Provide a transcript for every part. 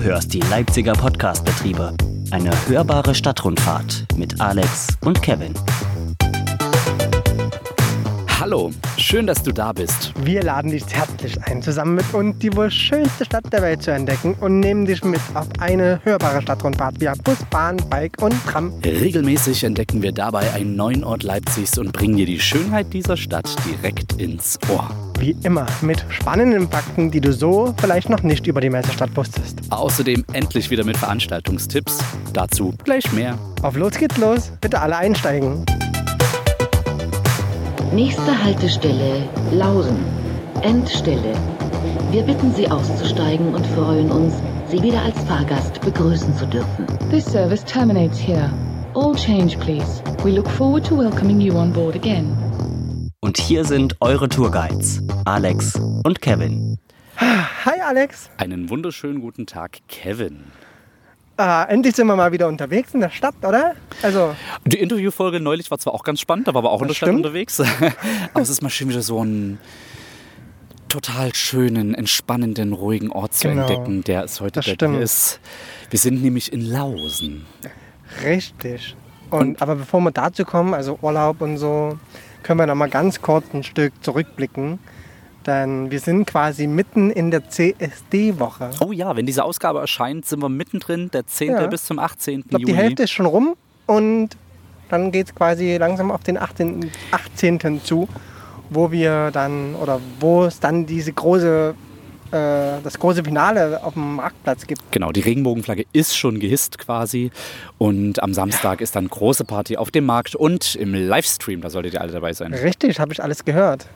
Du hörst die Leipziger Podcastbetriebe. Eine hörbare Stadtrundfahrt mit Alex und Kevin. Hallo, schön, dass du da bist. Wir laden dich herzlich ein, zusammen mit uns die wohl schönste Stadt der Welt zu entdecken und nehmen dich mit auf eine hörbare Stadtrundfahrt via Bus, Bahn, Bike und Tram. Regelmäßig entdecken wir dabei einen neuen Ort Leipzigs und bringen dir die Schönheit dieser Stadt direkt ins Ohr. Wie immer mit spannenden Fakten, die du so vielleicht noch nicht über die Messestadt wusstest. Außerdem endlich wieder mit Veranstaltungstipps. Dazu gleich mehr. Auf los geht's los, bitte alle einsteigen. Nächste Haltestelle Lausen. Endstelle. Wir bitten Sie auszusteigen und freuen uns, Sie wieder als Fahrgast begrüßen zu dürfen. This service terminates here. All change, please. We look forward to welcoming you on board again. Und hier sind eure Tourguides, Alex und Kevin. Hi Alex. Einen wunderschönen guten Tag, Kevin. Ah, endlich sind wir mal wieder unterwegs in der Stadt, oder? Also, Die Interviewfolge neulich war zwar auch ganz spannend, da waren wir auch in der Stadt stimmt. unterwegs. Aber es ist mal schön wieder so einen total schönen, entspannenden, ruhigen Ort zu Genau. entdecken, der es heute Das bei stimmt. dir ist. Wir sind nämlich in Lausen. richtig. Und, aber bevor wir dazu kommen, also Urlaub und so, können wir noch mal ganz kurz ein Stück zurückblicken. Denn wir sind quasi mitten in der CSD-Woche. Oh ja, wenn diese Ausgabe erscheint, sind wir mittendrin, der 10. Ja. bis zum 18. Ich glaube, Juni. die Hälfte ist schon rum und dann geht es quasi langsam auf den 18. 18. zu, wo wir dann, oder wo es dann diese große, das große Finale auf dem Marktplatz gibt. Genau, die Regenbogenflagge ist schon gehisst quasi. Und am Samstag ist dann große Party auf dem Markt und im Livestream, da solltet ihr alle dabei sein. Richtig, habe ich alles gehört.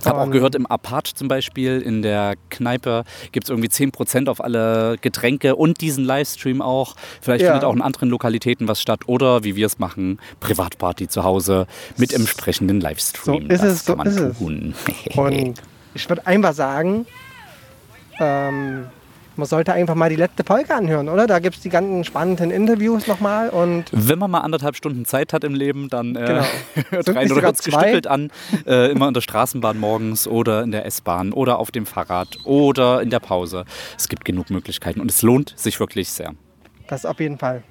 Ich habe auch Und- gehört, im Apart zum Beispiel, in der Kneipe gibt es irgendwie 10% auf alle Getränke und diesen Livestream auch. Vielleicht Ja. findet auch in anderen Lokalitäten was statt oder wie wir es machen, Privatparty zu Hause mit entsprechenden Livestream. So ist das es, so kann man ist es. tun. Und ich würde einfach sagen, ähm, man sollte einfach mal die letzte Folge anhören, oder? Da gibt es die ganzen spannenden Interviews nochmal und Wenn man mal anderthalb Stunden Zeit hat im Leben, dann äh, Genau. hört rein oder hört gestückelt an. Äh, immer in der Straßenbahn morgens oder in der S-Bahn oder auf dem Fahrrad oder in der Pause. Es gibt genug Möglichkeiten und es lohnt sich wirklich sehr. Das auf jeden Fall.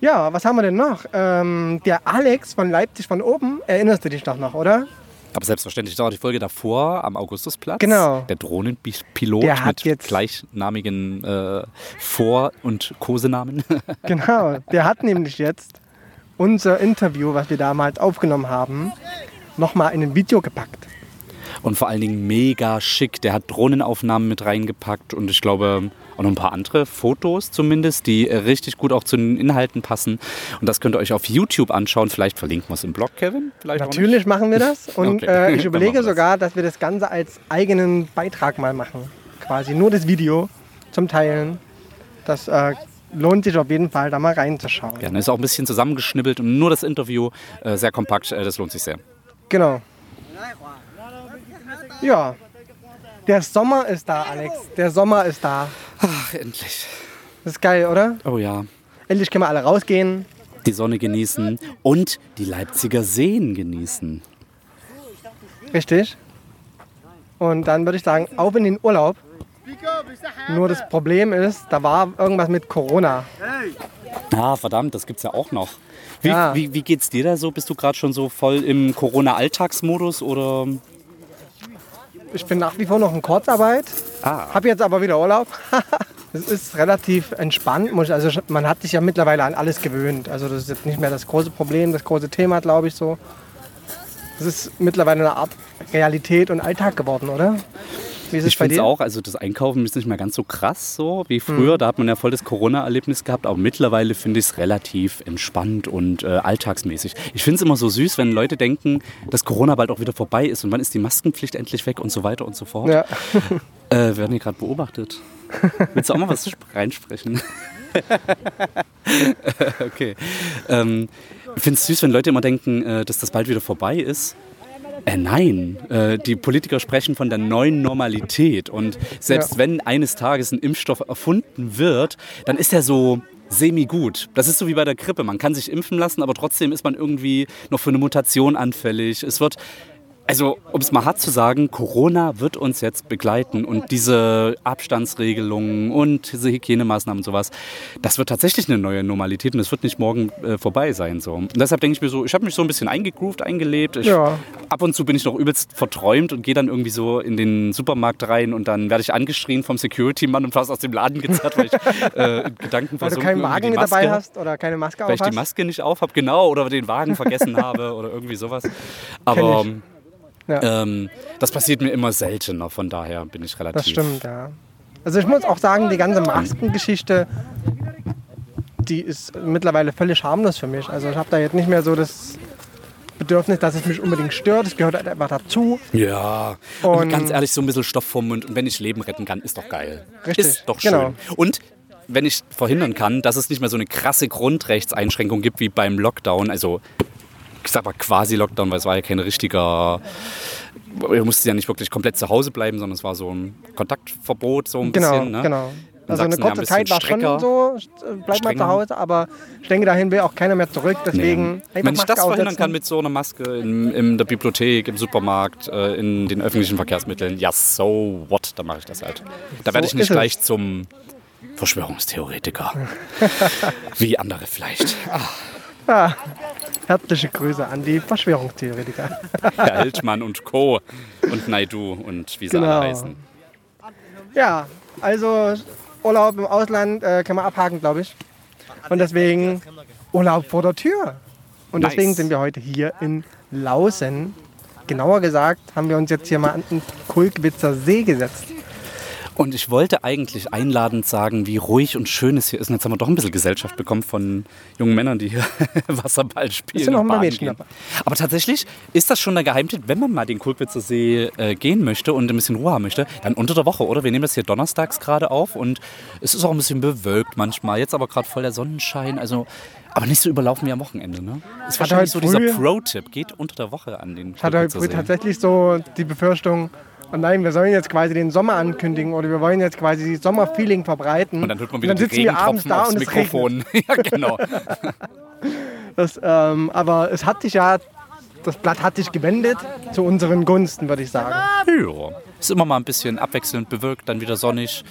Ja, was haben wir denn noch? Ähm, der Alex von Leipzig von oben, erinnerst du dich doch noch, oder? Aber selbstverständlich dauert die Folge davor am Augustusplatz. Genau. Der Drohnenpilot Der hat mit jetzt- gleichnamigen äh, Vor- und Kosenamen. Genau, der hat nämlich jetzt unser Interview, was wir damals aufgenommen haben, nochmal in ein Video gepackt. Und vor allen Dingen mega schick. Der hat Drohnenaufnahmen mit reingepackt und ich glaube auch noch ein paar andere Fotos zumindest, die äh, richtig gut auch zu den Inhalten passen. Und das könnt ihr euch auf YouTube anschauen. Vielleicht verlinken wir es im Blog, Kevin. Vielleicht Natürlich machen wir das und Okay. äh, ich überlege sogar, dass wir das Ganze als eigenen Beitrag mal machen. Quasi nur das Video zum Teilen. Das äh, lohnt sich auf jeden Fall, da mal reinzuschauen. Ja, dann ist auch ein bisschen zusammengeschnibbelt und nur das Interview äh, sehr kompakt. Äh, das lohnt sich sehr. Genau. Ja. Der Sommer ist da, Alex. Der Sommer ist da. Ach, endlich. Das ist geil, oder? Oh ja. Endlich können wir alle rausgehen. Die Sonne genießen und die Leipziger Seen genießen. Richtig. Und dann würde ich sagen, auf in den Urlaub. Nur das Problem ist, da war irgendwas mit Corona. Ah, verdammt, das gibt's ja auch noch. Wie, Ja. wie, wie geht's dir da so? Bist du gerade schon so voll im Corona-Alltagsmodus oder? Ich bin nach wie vor noch in Kurzarbeit. Ah. Habe jetzt aber wieder Urlaub. Es ist relativ entspannt. Also man hat sich ja mittlerweile an alles gewöhnt. Also das ist jetzt nicht mehr das große Problem, das große Thema, glaube ich so. Es ist mittlerweile eine Art Realität und Alltag geworden, oder? Wie ist es Ich finde es auch, also das Einkaufen ist nicht mehr ganz so krass so wie früher. Da hat man ja voll das Corona-Erlebnis gehabt. Aber mittlerweile finde ich es relativ entspannt und äh, alltagsmäßig. Ich finde es immer so süß, wenn Leute denken, dass Corona bald auch wieder vorbei ist und wann ist die Maskenpflicht endlich weg und so weiter und so fort. Ja. Äh, werden hier gerade beobachtet. Willst du auch mal was reinsprechen? okay. Ähm, ich finde es süß, wenn Leute immer denken, äh, dass das bald wieder vorbei ist. Äh, nein, äh, die Politiker sprechen von der neuen Normalität. Und selbst Ja. wenn eines Tages ein Impfstoff erfunden wird, dann ist er so semi-gut. Das ist so wie bei der Grippe. Man kann sich impfen lassen, aber trotzdem ist man irgendwie noch für eine Mutation anfällig. Es wird Also, um es mal hart zu sagen, Corona wird uns jetzt begleiten und diese Abstandsregelungen und diese Hygienemaßnahmen und sowas, das wird tatsächlich eine neue Normalität und es wird nicht morgen äh, vorbei sein. So. Und deshalb denke ich mir so, ich habe mich so ein bisschen eingegroovt, eingelebt. Ich, Ja. Ab und zu bin ich noch übelst verträumt und gehe dann irgendwie so in den Supermarkt rein und dann werde ich angeschrien vom Security-Mann und fast aus dem Laden gezerrt, weil ich äh, in Gedanken Weil du keinen Wagen mit dabei Maske- hast oder keine Maske weil auf ich die. Maske nicht auf habe, genau, oder den Wagen vergessen habe oder irgendwie sowas. Aber Kenn Ja. ähm, das passiert mir immer seltener, von daher bin ich relativ. Das stimmt, ja. Also ich muss auch sagen, die ganze Maskengeschichte, die ist mittlerweile völlig harmlos für mich. Also ich habe da jetzt nicht mehr so das Bedürfnis, dass es mich unbedingt stört. Es gehört halt einfach dazu. Ja, und, Und- ganz ehrlich, so ein bisschen Stoff vom Mund und wenn ich Leben retten kann, ist doch geil. Richtig, Ist doch schön. genau. Und wenn ich verhindern kann, dass es nicht mehr so eine krasse Grundrechtseinschränkung gibt wie beim Lockdown, also ich sag mal quasi Lockdown, weil es war ja kein richtiger, ihr musstet ja nicht wirklich komplett zu Hause bleiben, sondern es war so ein Kontaktverbot, so ein Genau, bisschen. Ne? genau. Also eine Sachsen ja ein kurze Zeit war strenger. schon so, bleib mal zu Hause, aber ich denke, dahin will auch keiner mehr zurück. Deswegen Nee. Wenn ich Maske das verhindern aufsetzen. kann mit so einer Maske in, in der Bibliothek, im Supermarkt, äh, in den öffentlichen Verkehrsmitteln, ja, so what, dann mache ich das halt. Da werde So ich nicht ist es. gleich zum Verschwörungstheoretiker. Wie andere vielleicht. Ah, herzliche Grüße an die Verschwörungstheoretiker. Herr Hildmann und Co. und Naidu und wie sie Genau. alle heißen. Ja, also Urlaub im Ausland äh, kann man abhaken, glaube ich. Und deswegen Urlaub vor der Tür. Und Nice. deswegen sind wir heute hier in Lausen. Genauer gesagt haben wir uns jetzt hier mal an den Kulkwitzer See gesetzt. Und ich wollte eigentlich einladend sagen, wie ruhig und schön es hier ist. Und jetzt haben wir doch ein bisschen Gesellschaft bekommen von jungen Männern, die hier Wasserball spielen. Sind noch ein Mädchen dabei. Aber tatsächlich ist das schon der Geheimtipp, wenn man mal den Kulkwitzer See äh, gehen möchte und ein bisschen Ruhe haben möchte, dann unter der Woche, oder? Wir nehmen das hier donnerstags gerade auf und es ist auch ein bisschen bewölkt manchmal. Jetzt aber gerade voll der Sonnenschein. Also, aber nicht so überlaufen wie am Wochenende, ne? Ist Hatte wahrscheinlich so dieser Pro-Tipp. Geht unter der Woche an den Ich hatte früh tatsächlich so die Befürchtung, oh nein, wir sollen jetzt quasi den Sommer ankündigen oder wir wollen jetzt quasi das Sommerfeeling verbreiten. Und dann hört man wieder und dann die sitzen wir abends Regentropfen da aufs und es regnet. Mikrofon. ja, genau. Das, ähm, aber es hat sich ja, das Blatt hat sich gewendet zu unseren Gunsten, würde ich sagen. Ja. Ist immer mal ein bisschen abwechselnd bewölkt, dann wieder sonnig.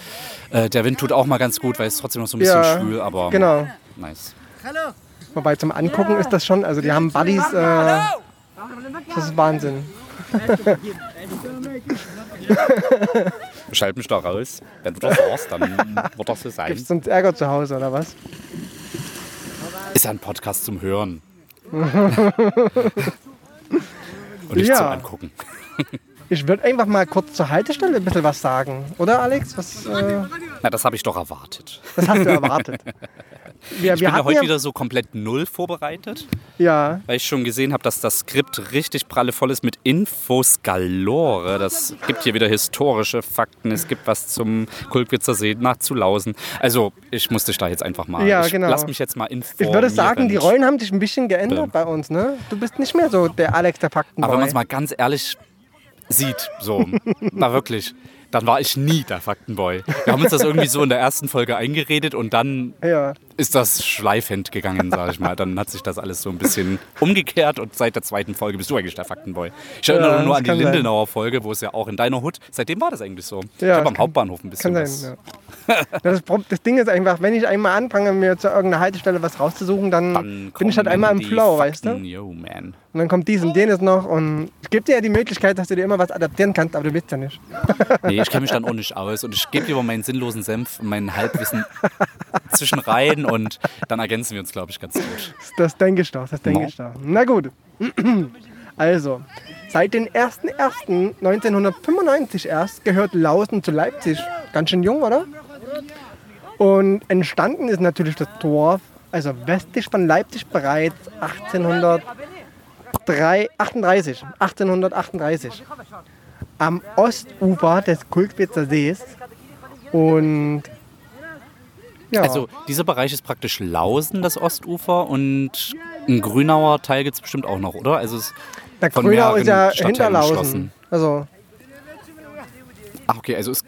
Äh, der Wind tut auch mal ganz gut, weil es trotzdem noch so ein bisschen Ja, schwül, aber Genau. nice. Wobei zum Angucken ist das schon, also die haben Buddies, äh, das ist Wahnsinn. Schalt mich da raus. Wenn du das sagst, dann wird das so sein. Gibt es sonst Ärger zu Hause oder was? Ist ja ein Podcast zum Hören. Und nicht Ja. zum Angucken. Ich würde einfach mal kurz zur Haltestelle ein bisschen was sagen, oder Alex? Was, äh, Na, das habe ich doch erwartet. das hast du erwartet. Wir, Ich bin ja heute ja, wieder so komplett null vorbereitet, ja, weil ich schon gesehen habe, dass das Skript richtig prallevoll ist mit Infos galore. Das gibt hier wieder historische Fakten. Es gibt was zum Kulkwitzer See nachzulausen. Also, ich muss dich da jetzt einfach mal. Ja, ich genau. Lass mich jetzt mal informieren. ich würde sagen, die Rollen haben sich ein bisschen geändert bei uns, ne? Du bist nicht mehr so der Alex der Faktenboy. Aber wenn man es mal ganz ehrlich sieht, so, na wirklich, dann war ich nie der Faktenboy. Wir haben uns das irgendwie so in der ersten Folge eingeredet und dann ja. Ist das schleifend gegangen, sage ich mal. Dann hat sich das alles so ein bisschen umgekehrt und seit der zweiten Folge bist du eigentlich der Faktenboy. Ich erinnere Ja, nur an die kann sein. Lindenauer Folge, wo es ja auch in deiner Hut, seitdem war das eigentlich so. ich Ja, habe am Hauptbahnhof ein bisschen Kann sein, ja. Das, das Ding ist einfach, wenn ich einmal anfange, mir zu irgendeiner Haltestelle was rauszusuchen, dann, Dann bin ich halt einmal im Flow, weißt du? Fakten. Yo, man. Und dann kommt dies und jenes noch und es gibt dir ja die Möglichkeit, dass du dir immer was adaptieren kannst, aber du willst ja nicht. Nee, ich kenne mich dann auch nicht aus und ich gebe lieber meinen sinnlosen Senf, mein Halbwissen zwischen rein und dann ergänzen wir uns, glaube ich, ganz gut. Das denke ich doch, das denke No. ich doch. Na gut. Also, seit dem 01.01.1995 erst gehört Lausen zu Leipzig. Ganz schön jung, oder? Und entstanden ist natürlich das Dorf, also westlich von Leipzig bereits 1838. 1838. Am Ostufer des Kulkwitzer Sees. Und ja, Also dieser Bereich ist praktisch Lausen, das Ostufer und ein Grünauer Teil gibt es bestimmt auch noch, oder? Also es der von Grünau ist ja mehreren Stadtteilen hinter Lausen. umschlossen. Also Ach okay, also ist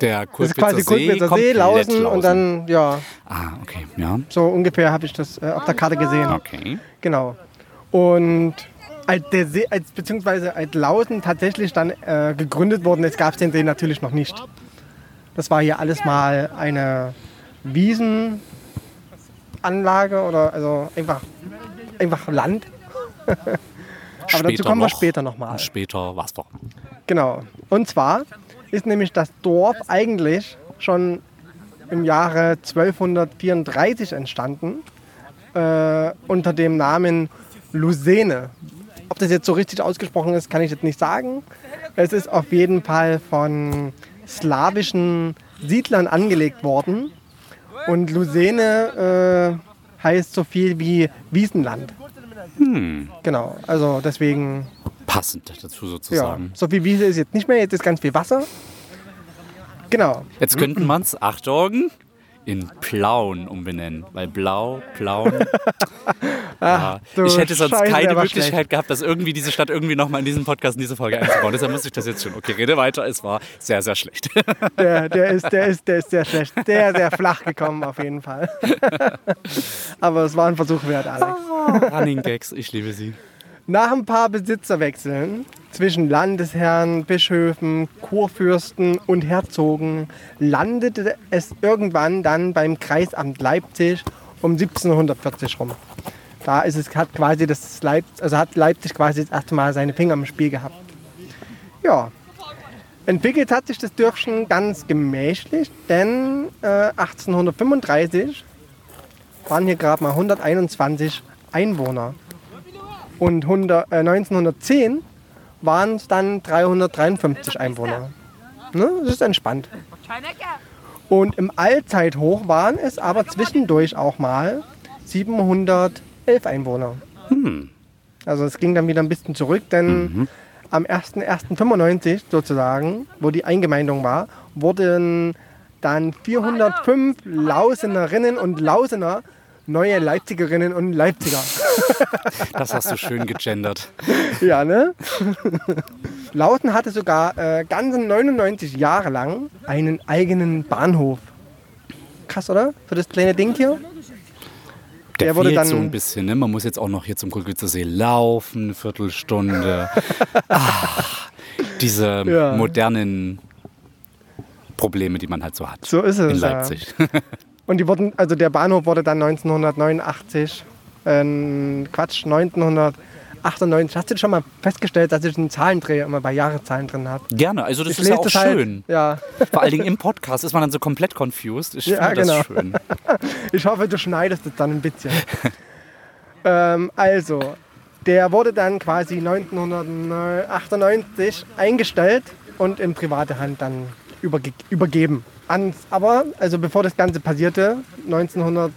der quasi Kulkwitzer See, komplett Lausen, und dann, ja, Ah, okay, ja. so ungefähr habe ich das äh, auf der Karte gesehen. Okay. Genau. Und als der See, als, beziehungsweise als Lausen tatsächlich dann äh, gegründet worden ist, gab es den See natürlich noch nicht. Das war hier alles mal eine Wiesenanlage oder also einfach, einfach Land. Aber dazu kommen wir später nochmal. Später Wasser. Genau. Und zwar ist nämlich das Dorf eigentlich schon im Jahre 1234 entstanden äh, unter dem Namen Lusene. Ob das jetzt so richtig ausgesprochen ist, kann ich jetzt nicht sagen. Es ist auf jeden Fall von slawischen Siedlern angelegt worden. Und Lusene äh, heißt so viel wie Wiesenland. Genau, also deswegen, Passend dazu ja, sozusagen. so viel Wiese ist jetzt nicht mehr, jetzt ist ganz viel Wasser. Genau, Jetzt könnten man es, Achtung, in Plauen umbenennen. Weil Blau, Plauen. ja. du Ich hätte sonst Scheiße, keine Möglichkeit schlecht. gehabt, das irgendwie diese Stadt irgendwie nochmal in diesen Podcast, in diese Folge einzubauen. Deshalb muss ich das jetzt schon. Okay, rede weiter. Es war sehr, sehr schlecht. der, der, ist, der, ist, der ist sehr schlecht, sehr, sehr flach gekommen auf jeden Fall. Aber es war ein Versuch wert, Alex. Running Gags, ich liebe sie. Nach ein paar Besitzerwechseln zwischen Landesherren, Bischöfen, Kurfürsten und Herzogen landete es irgendwann dann beim Kreisamt Leipzig um 1740 rum. Da ist es, hat quasi das Leip, also hat Leipzig quasi das erste Mal seine Finger im Spiel gehabt. Ja, entwickelt hat sich das Dörfchen ganz gemächlich, denn äh, 1835 waren hier gerade mal 121 Einwohner. Und 100, äh, 1910 waren es dann 353 Einwohner. Ne? Das ist entspannt. Und im Allzeithoch waren es aber zwischendurch auch mal 711 Einwohner. Also es ging dann wieder ein bisschen zurück, denn am 01.01.95 sozusagen, wo die Eingemeindung war, wurden dann 405 Lausenerinnen und Lausener neue Leipzigerinnen und Leipziger. Das hast du schön gegendert. Ja, ne? Lauten hatte sogar äh, ganze 99 Jahre lang einen eigenen Bahnhof. Krass, oder? Für das kleine Ding hier. Der, Der wurde dann- so ein bisschen. Ne? Man muss jetzt auch noch hier zum Kulkwitzer See laufen, eine Viertelstunde. Ach, diese Ja. modernen Probleme, die man halt so hat. So ist es. in ja. Und die wurden, also der Bahnhof wurde dann 1989, äh, Quatsch, 1998. Hast du schon mal festgestellt, dass ich einen Zahlendreher immer bei Jahreszahlen drin habe? Gerne, also das Ich ist ja auch das halt- schön. Ja, Vor allen Dingen im Podcast ist man dann so komplett confused. Ich Ja, finde genau. das schön. ich hoffe, du schneidest es dann ein bisschen. ähm, also, der wurde dann quasi 1998 eingestellt und in private Hand dann überge übergeben. Ans, aber, also bevor das Ganze passierte, 1908,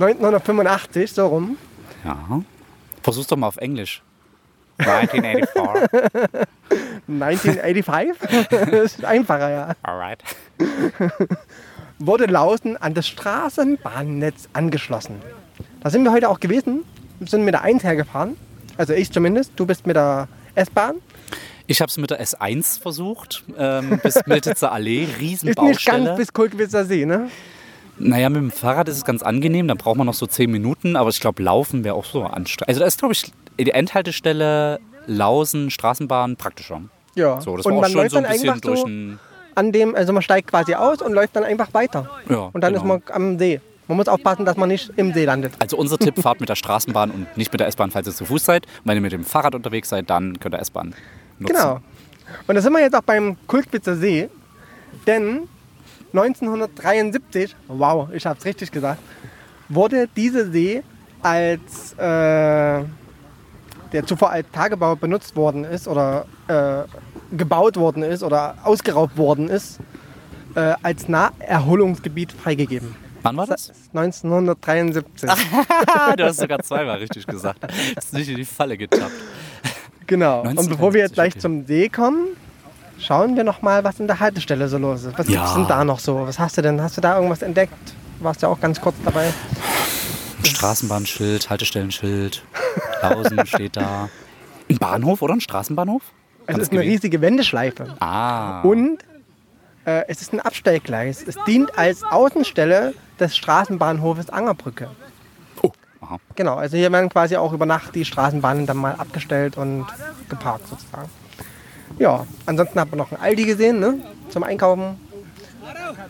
1985, so rum, Ja. Versuch's doch mal auf Englisch. 1984. 1985, das ist einfacher, ja, Alright. wurde Lausen an das Straßenbahnnetz angeschlossen. Da sind wir heute auch gewesen, wir sind mit der 1 hergefahren, also ich zumindest, du bist mit der S-Bahn. Ich habe es mit der S1 versucht, ähm, bis Miltitzer Allee, Ist nicht Riesenbaustelle. ganz bis Kulkwitzer See, ne? Naja, mit dem Fahrrad ist es ganz angenehm, da braucht man noch so 10 Minuten, aber ich glaube, Laufen wäre auch so anstrengend. Also da ist, glaube ich, die Endhaltestelle Lausen, Straßenbahn praktischer. Ja. So, das und war auch man schon läuft so ein dann bisschen einfach durch so ein... an dem, also man steigt quasi aus und läuft dann einfach weiter. Ja, Und dann genau. ist man am See. Man muss aufpassen, dass man nicht im See landet. Also unser Tipp, fahrt mit der Straßenbahn und nicht mit der S-Bahn, falls ihr zu Fuß seid. Und wenn ihr mit dem Fahrrad unterwegs seid, dann könnt ihr S-Bahn nutzen. Genau. Und da sind wir jetzt auch beim Kulkwitzer See. Denn 1973, wow, ich habe es richtig gesagt, wurde dieser See als äh, der zuvor als Tagebau benutzt worden ist oder äh, gebaut worden ist oder ausgeraubt worden ist, äh, als Naherholungsgebiet freigegeben. Wann war das? 1973. du hast sogar zweimal richtig gesagt. Hast nicht in die Falle getappt. Genau. Und 1973, bevor wir jetzt gleich okay. zum See kommen, schauen wir noch mal, was in der Haltestelle so los ist. Was Ja. gibt's denn da noch so? Was hast du denn? Hast du da irgendwas entdeckt? Warst ja auch ganz kurz dabei. Straßenbahnschild, Haltestellenschild, Lausen steht da. Ein Bahnhof oder ein Straßenbahnhof? Es Kann das ist eine riesige Wendeschleife. Ah. Und äh, es ist ein Abstellgleis. Es dient als Außenstelle des Straßenbahnhofes Angerbrücke. Aha. Genau, also hier werden quasi auch über Nacht die Straßenbahnen dann mal abgestellt und geparkt sozusagen. Ja, ansonsten hat man noch ein Aldi gesehen, ne? Zum Einkaufen.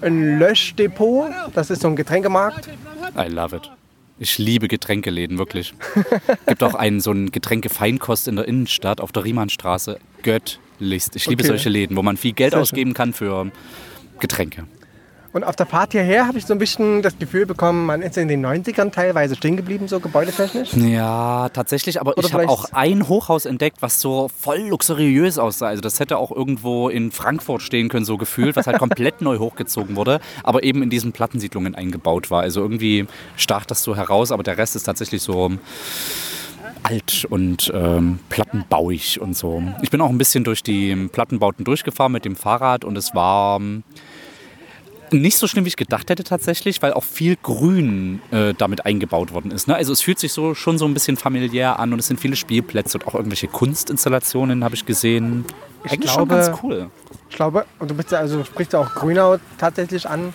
Ein Löschdepot, das ist so ein Getränkemarkt. I love it. Ich liebe Getränkeläden, wirklich. Gibt auch einen, so einen Getränkefeinkost in der Innenstadt auf der Riemannstraße. Göttlichst. Ich liebe Okay. solche Läden, wo man viel Geld Sehr ausgeben kann für Getränke. Und auf der Fahrt hierher habe ich so ein bisschen das Gefühl bekommen, man ist in den 90ern teilweise stehen geblieben, so gebäudetechnisch. Ja, tatsächlich, aber Oder ich habe auch ein Hochhaus entdeckt, was so voll luxuriös aussah. Also das hätte auch irgendwo in Frankfurt stehen können, so gefühlt, was halt komplett neu hochgezogen wurde, aber eben in diesen Plattensiedlungen eingebaut war. Also irgendwie stach das so heraus, aber der Rest ist tatsächlich so alt und ähm, plattenbauig und so. Ich bin auch ein bisschen durch die Plattenbauten durchgefahren mit dem Fahrrad und es war ähm, nicht so schlimm, wie ich gedacht hätte tatsächlich, weil auch viel Grün äh, damit eingebaut worden ist. Ne? Also es fühlt sich so schon so ein bisschen familiär an und es sind viele Spielplätze und auch irgendwelche Kunstinstallationen habe ich gesehen. Ich Eigentlich schon glaube- ganz cool. Ich glaube, und du bist ja, also sprichst ja auch Grünau tatsächlich an.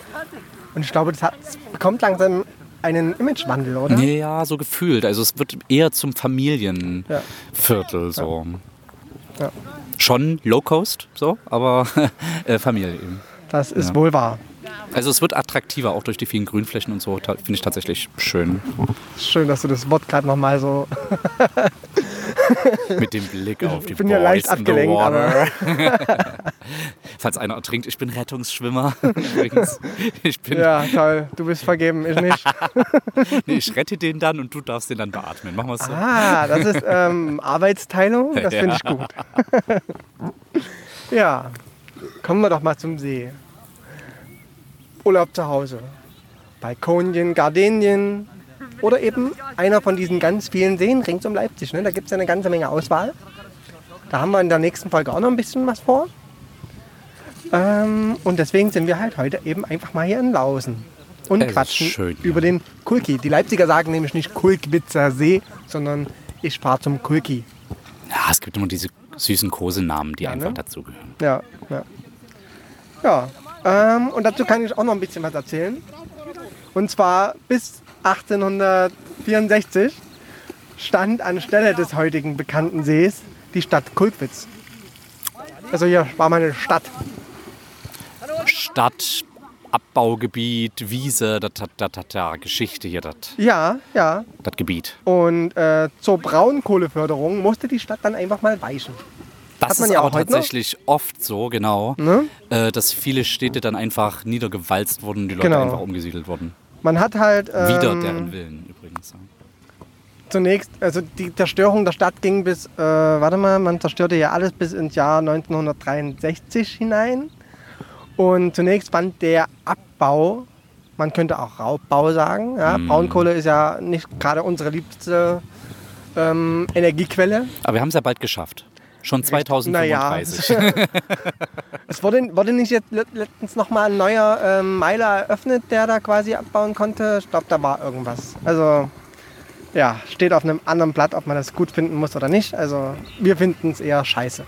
Und ich glaube, das hat, bekommt langsam einen Imagewandel, oder? Ja, so gefühlt. Also es wird eher zum Familienviertel so. Ja. Schon Low Cost, so, aber äh, Familie eben. Das ist Ja. wohl wahr. Also es wird attraktiver, auch durch die vielen Grünflächen und so. Finde ich tatsächlich schön. Schön, dass du das Wort gerade nochmal so. Mit dem Blick auf die Ich bin ja leicht Boys in the abgelenkt, water. Falls einer ertrinkt, ich bin Rettungsschwimmer. Übrigens. Ich, bin, Ja, toll. Du bist vergeben, ich nicht. nee, ich rette den dann und du darfst den dann beatmen. Machen wir es so. Ah, das ist ähm, Arbeitsteilung. Das finde ich gut. ja, kommen wir doch mal zum See. Urlaub zu Hause. Balkonien, Gardenien oder eben einer von diesen ganz vielen Seen rings um Leipzig. Ne? Da gibt es ja eine ganze Menge Auswahl. Da haben wir in der nächsten Folge auch noch ein bisschen was vor. Ähm, und deswegen sind wir halt heute eben einfach mal hier in Lausen und ist quatschen schön, ja. über den Kulki. Die Leipziger sagen nämlich nicht Kulkwitzer See, sondern ich fahre zum Kulki. Ja, es gibt immer diese süßen Kosenamen, die einfach ne? dazugehören. Ja, ja. Ja, ähm, und dazu kann ich auch noch ein bisschen was erzählen. Und zwar bis 1864 stand anstelle des heutigen bekannten Sees die Stadt Kulkwitz. Also hier war mal eine Stadt. Stadt, Abbaugebiet, Wiese, das hat Geschichte hier, das Ja, ja. das Gebiet. Und äh, zur Braunkohleförderung musste die Stadt dann einfach mal weichen. Das man ist ja aber auch heute noch. tatsächlich oft so, genau, Ne? äh, dass viele Städte dann einfach niedergewalzt wurden, die Leute Genau. einfach umgesiedelt wurden. Man hat halt ähm, Wider deren Willen übrigens. zunächst, also die Zerstörung der Stadt ging bis, äh, warte mal, man zerstörte ja alles bis ins Jahr 1963 hinein. Und zunächst fand der Abbau, man könnte auch Raubbau sagen. Ja? Mhm. Braunkohle ist ja nicht gerade unsere liebste ähm, Energiequelle. Aber wir haben es ja bald geschafft. Schon 2035. es wurde, wurde nicht jetzt let- letztens nochmal ein neuer ähm, Meiler eröffnet, der da quasi abbauen konnte. Ich glaube, da war irgendwas. Also ja, steht auf einem anderen Blatt, ob man das gut finden muss oder nicht. Also wir finden es eher scheiße.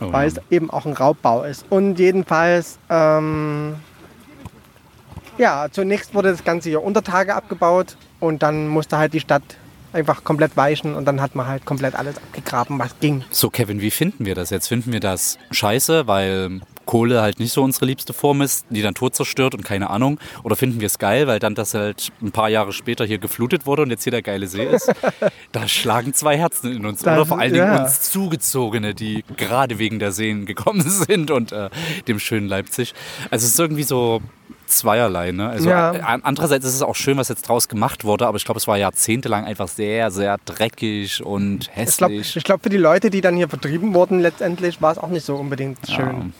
Oh, weil es eben auch ein Raubbau ist. Und jedenfalls, ähm, ja, zunächst wurde das Ganze hier unter Tage abgebaut und dann musste halt die Stadt einfach komplett weichen und dann hat man halt komplett alles abgegraben, was ging. So, Kevin, wie finden wir das jetzt? Finden wir das scheiße, weil Kohle halt nicht so unsere liebste Form ist, die dann tot zerstört und keine Ahnung? Oder finden wir es geil, weil dann das halt ein paar Jahre später hier geflutet wurde und jetzt hier der geile See ist? da schlagen zwei Herzen in uns. Das- Oder vor allen Dingen ja. uns Zugezogene, die gerade wegen der Seen gekommen sind und äh, dem schönen Leipzig. Also es ist irgendwie so zweierlei. Ne? Also Ja. äh, andererseits ist es auch schön, was jetzt draus gemacht wurde, aber ich glaube, es war jahrzehntelang einfach sehr, sehr dreckig und Ich glaube, hässlich. ich glaub, für die Leute, die dann hier vertrieben wurden, letztendlich war es auch nicht so unbedingt schön.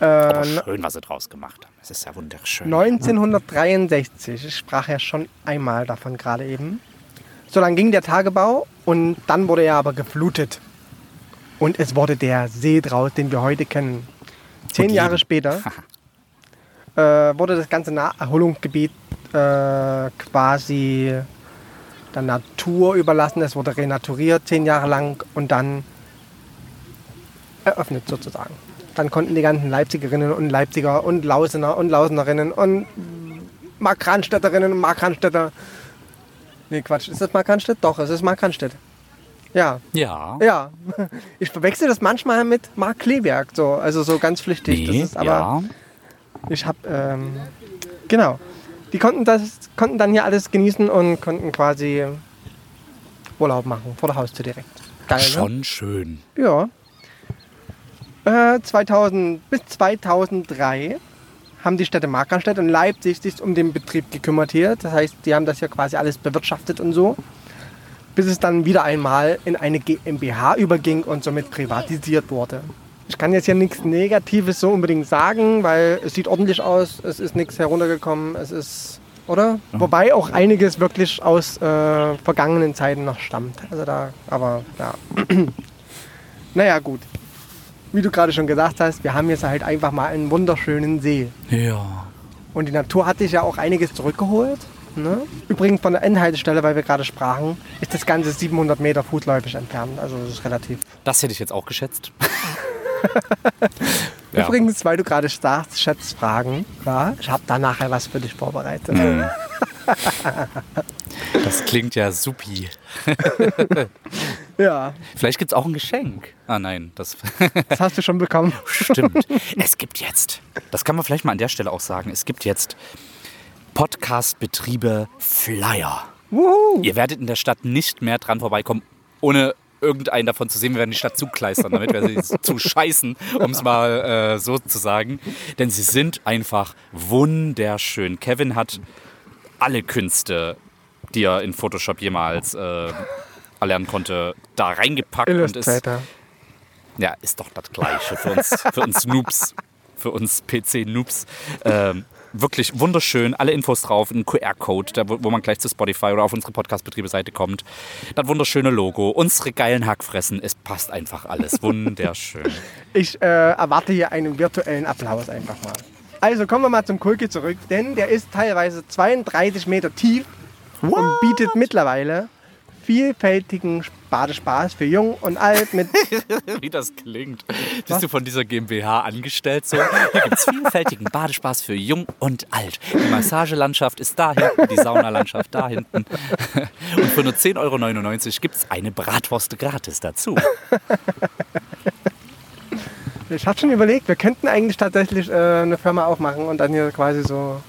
Aber Äh, schön, was sie draus gemacht haben. Es ist ja wunderschön. 1963, ich sprach ja schon einmal davon gerade eben. So dann ging der Tagebau und dann wurde er aber geflutet. Und es wurde der See draus, den wir heute kennen. Zehn Jahre später äh, wurde das ganze Naherholungsgebiet äh, quasi der Natur überlassen. Es wurde renaturiert zehn Jahre lang und dann eröffnet sozusagen. Dann konnten die ganzen Leipzigerinnen und Leipziger und Lausener und Lausenerinnen und Markranstädterinnen und Markranstädter Nee, Quatsch. Ist das Markranstädt? Doch, es ist Markranstädt. Ja, Ja. ja. Ich verwechsel das manchmal mit Mark Kleberg, so, also so ganz flüchtig. das Nee, ist aber ja. Ich habe ähm, genau. Die konnten das konnten dann hier alles genießen und konnten quasi Urlaub machen vor der Haustür direkt. Geil, Schon schön. Ne? Ja. Äh, 2000 bis 2003 haben die Städte Markranstädt und Leipzig sich um den Betrieb gekümmert hier. Das heißt, die haben das hier quasi alles bewirtschaftet und so. Bis es dann wieder einmal in eine GmbH überging und somit privatisiert wurde. Ich kann jetzt hier nichts Negatives so unbedingt sagen, weil es sieht ordentlich aus, es ist nichts heruntergekommen, es ist, oder? Wobei auch einiges wirklich aus äh, vergangenen Zeiten noch stammt. Also da, aber ja. naja, gut. Wie du gerade schon gesagt hast, wir haben jetzt halt einfach mal einen wunderschönen See. Ja. Und die Natur hat sich ja auch einiges zurückgeholt. Ne? Übrigens von der Endhaltestelle, weil wir gerade sprachen, ist das Ganze 700 Meter fußläufig entfernt. Also das ist relativ. Das hätte ich jetzt auch geschätzt. Ja. Übrigens, weil du gerade sagst, Schätzfragen, ja, ich habe da nachher was für dich vorbereitet. Mhm. Das klingt ja supi. Ja, Vielleicht gibt es auch ein Geschenk. Ah nein, das das hast du schon bekommen. stimmt. es gibt jetzt, das kann man vielleicht mal an der Stelle auch sagen, es gibt jetzt Podcast-Betriebe Flyer. Wuhu. Ihr werdet in der Stadt nicht mehr dran vorbeikommen, ohne irgendeinen davon zu sehen. Wir werden die Stadt zukleistern, damit wir sie zu scheißen, um es mal äh, so zu sagen. Denn sie sind einfach wunderschön. Kevin hat alle Künste, die er in Photoshop jemals äh, erlernen konnte, da reingepackt und ist, Illustrator. ja, ist doch das Gleiche für uns, für uns Noobs, für uns PC-Noobs. Ähm, wirklich wunderschön, alle Infos drauf, ein QR-Code, da, wo, man gleich zu Spotify oder auf unsere Podcast-Betriebe-Seite kommt. Das wunderschöne Logo, unsere geilen Hackfressen, es passt einfach alles. Wunderschön. Ich äh, erwarte hier einen virtuellen Applaus einfach mal. Also kommen wir mal zum Kulke zurück, denn der ist teilweise 32 Meter tief und bietet mittlerweile vielfältigen Badespaß für Jung und Alt mit Wie das klingt. Bist du von dieser GmbH angestellt? So, hier gibt es vielfältigen Badespaß für Jung und Alt. Die Massagelandschaft ist da hinten, die Saunalandschaft da hinten. Und für nur 10,99 Euro gibt es eine Bratwurst gratis dazu. Ich habe schon überlegt, wir könnten eigentlich tatsächlich äh, eine Firma aufmachen und dann hier quasi so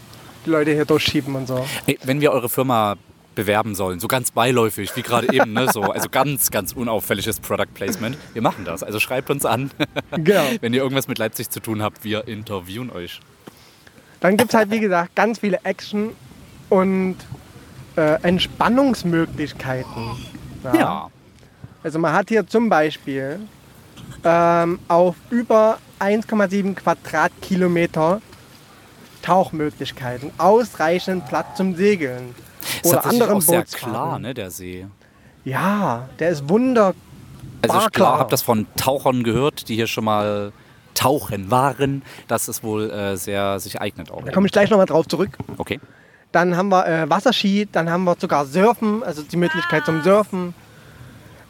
die Leute hier durchschieben und so. Wenn wir eure Firma bewerben sollen, so ganz beiläufig, wie gerade eben, ne, so, also ganz, ganz unauffälliges Product Placement, wir machen das. Also schreibt uns an, Genau. wenn ihr irgendwas mit Leipzig zu tun habt, wir interviewen euch. Dann gibt es halt, wie gesagt, ganz viele Action- und äh, Entspannungsmöglichkeiten. Ja. Also man hat hier zum Beispiel ähm, auf über 1,7 Quadratkilometer Tauchmöglichkeiten, ausreichend Platz zum Segeln Ist oder anderen auch sehr Bootsfahrten. klar, ne, der See. Ja, der ist wunder. Also ich habe das von Tauchern gehört, die hier schon mal tauchen waren, dass es wohl äh, sehr sich eignet auch. Da komme ich gleich nochmal drauf zurück. Okay. Dann haben wir äh, Wasserski, dann haben wir sogar Surfen, also die Möglichkeit zum Surfen.